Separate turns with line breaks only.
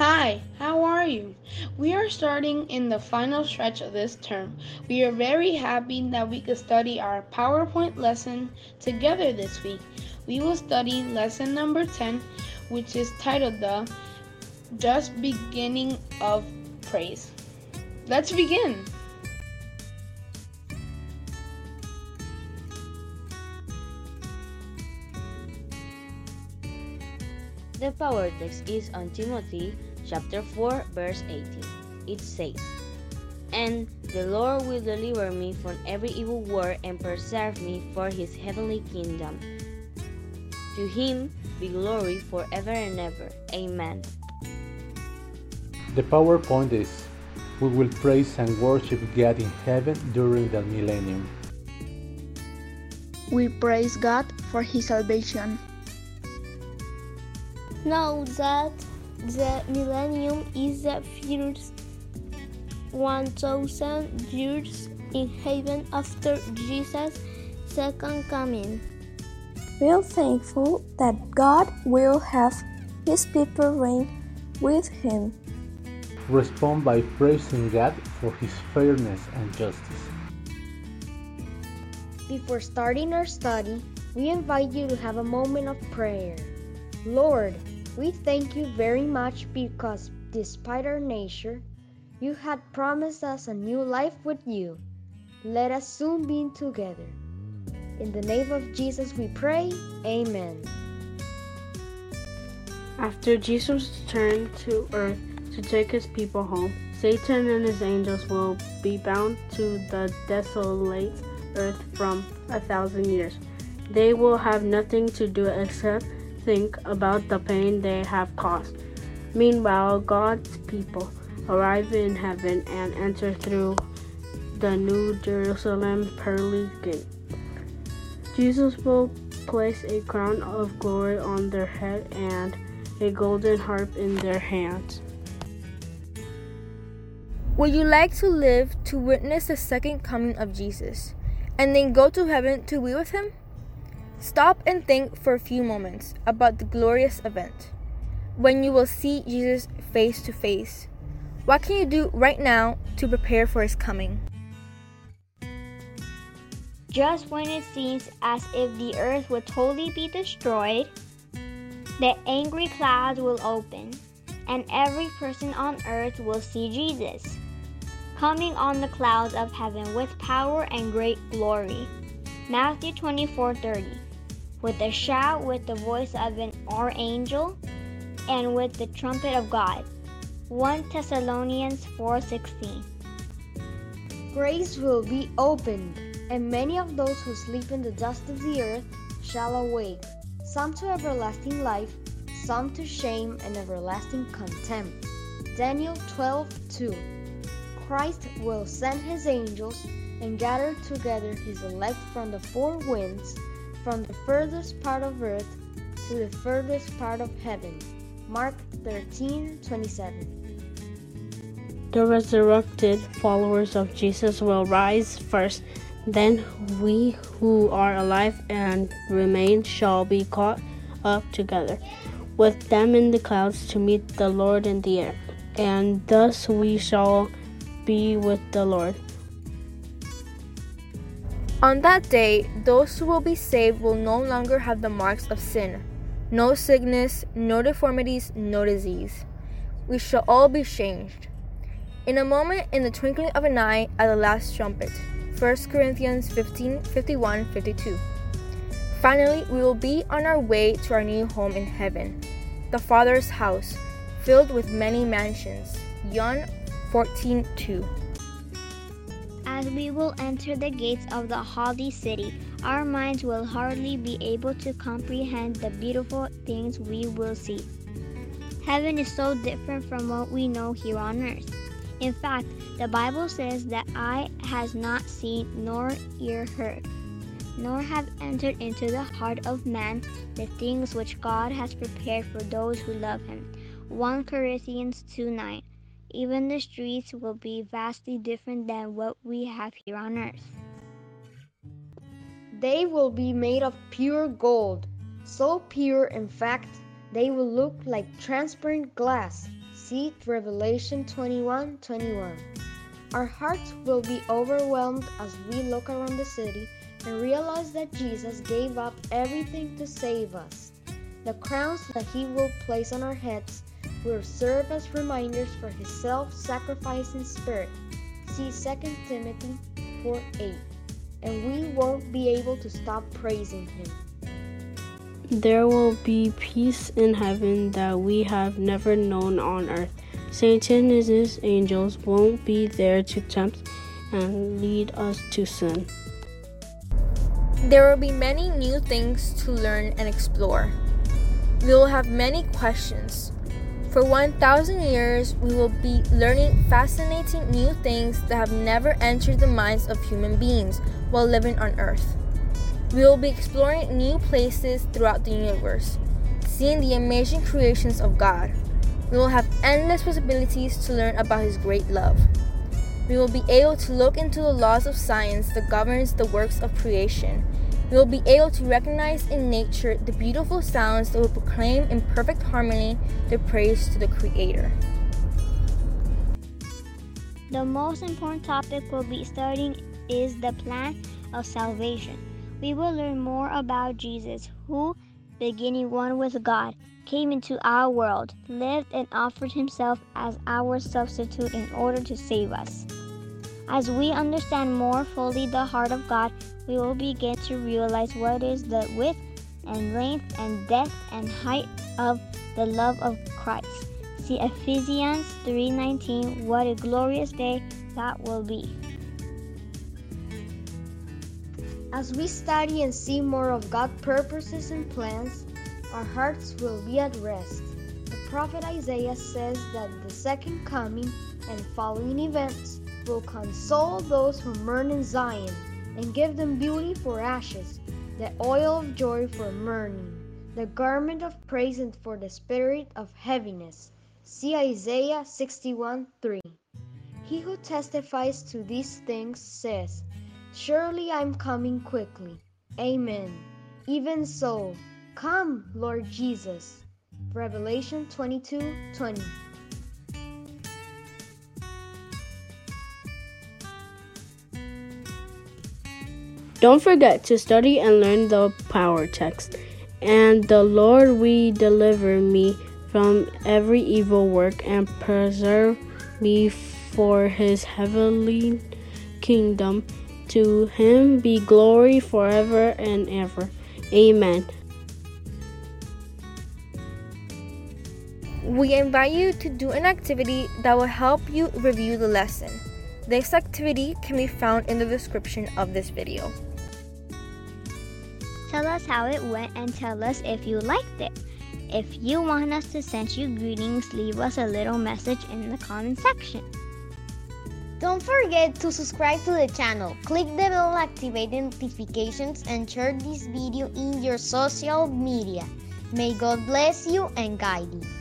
Hi, how are you? We are starting in the final stretch of this term. We are very happy that we could study our PowerPoint lesson together this week. We will study lesson number 10, which is titled The Just Beginning of Praise. Let's begin.
The power text is on Timothy chapter 4 verse 18. It says, And the Lord will deliver me from every evil word and preserve me for his heavenly kingdom. To him be glory forever and ever. Amen.
The PowerPoint is We will praise and worship God in heaven during the millennium.
We praise God for his salvation.
Know that the millennium is the first 1000 years in heaven after Jesus' second coming.
We're thankful that God will have his people reign with him.
Respond by praising God for his fairness and justice.
Before starting our study, we invite you to have a moment of prayer. Lord, we thank you very much because, despite our nature, you had promised us a new life with you. Let us soon be together. In the name of Jesus we pray. Amen.
After Jesus returned to earth to take his people home, Satan and his angels will be bound to the desolate earth from a thousand years. They will have nothing to do except think about the pain they have caused. Meanwhile, God's people arrive in heaven and enter through the New Jerusalem pearly gate. Jesus will place a crown of glory on their head and a golden harp in their hands.
Would you like to live to witness the second coming of Jesus and then go to heaven to be with him? Stop and think for a few moments about the glorious event when you will see Jesus face to face. What can you do right now to prepare for his coming?
Just when it seems as if the earth would totally be destroyed, the angry clouds will open, and every person on earth will see Jesus coming on the clouds of heaven with power and great glory. Matthew 24:30 with a shout, with the voice of an archangel, and with the trumpet of God. 1 Thessalonians 4:16.
Grace will be opened, and many of those who sleep in the dust of the earth shall awake, some to everlasting life, some to shame and everlasting contempt. Daniel 12:2. Christ will send his angels and gather together his elect from the four winds from the furthest part of earth to the furthest part of heaven. Mark 13:27.
The resurrected followers of Jesus will rise first, then we who are alive and remain shall be caught up together with them in the clouds to meet the Lord in the air, and thus we shall be with the Lord.
On that day, those who will be saved will no longer have the marks of sin no sickness, no deformities, no disease. We shall all be changed. In a moment, in the twinkling of an eye, at the last trumpet. 1 Corinthians 15 51 52. Finally, we will be on our way to our new home in heaven, the Father's house, filled with many mansions. John 14 2
as we will enter the gates of the holy city, our minds will hardly be able to comprehend the beautiful things we will see. Heaven is so different from what we know here on earth. In fact, the Bible says that eye has not seen nor ear heard, nor have entered into the heart of man the things which God has prepared for those who love him. 1 Corinthians 2 9 even the streets will be vastly different than what we have here on earth.
They will be made of pure gold, so pure, in fact, they will look like transparent glass. See Revelation 21 21. Our hearts will be overwhelmed as we look around the city and realize that Jesus gave up everything to save us. The crowns that He will place on our heads will serve as reminders for His self sacrificing spirit. See 2 Timothy 4 8. And we won't be able to stop praising Him.
There will be peace in heaven that we have never known on earth. Satan and his angels won't be there to tempt and lead us to sin.
There will be many new things to learn and explore. We will have many questions. For 1,000 years, we will be learning fascinating new things that have never entered the minds of human beings while living on Earth. We will be exploring new places throughout the universe, seeing the amazing creations of God. We will have endless possibilities to learn about His great love. We will be able to look into the laws of science that governs the works of creation. We will be able to recognize in nature the beautiful sounds that will proclaim in perfect harmony the praise to the Creator.
The most important topic we'll be studying is the plan of salvation. We will learn more about Jesus, who, beginning one with God, came into our world, lived, and offered himself as our substitute in order to save us. As we understand more fully the heart of God, we will begin to realize what is the width and length and depth and height of the love of Christ. See Ephesians 3:19. What a glorious day that will be.
As we study and see more of God's purposes and plans, our hearts will be at rest. The prophet Isaiah says that the second coming and following events will console those who mourn in Zion and give them beauty for ashes, the oil of joy for mourning, the garment of praise and for the spirit of heaviness. See Isaiah 61 3. He who testifies to these things says, Surely I am coming quickly. Amen. Even so, come, Lord Jesus. Revelation 22 20.
Don't forget to study and learn the power text. And the Lord will deliver me from every evil work and preserve me for his heavenly kingdom. To him be glory forever and ever. Amen.
We invite you to do an activity that will help you review the lesson. This activity can be found in the description of this video.
Tell us how it went and tell us if you liked it. If you want us to send you greetings, leave us a little message in the comment section.
Don't forget to subscribe to the channel, click the bell, activate the notifications, and share this video in your social media. May God bless you and guide you.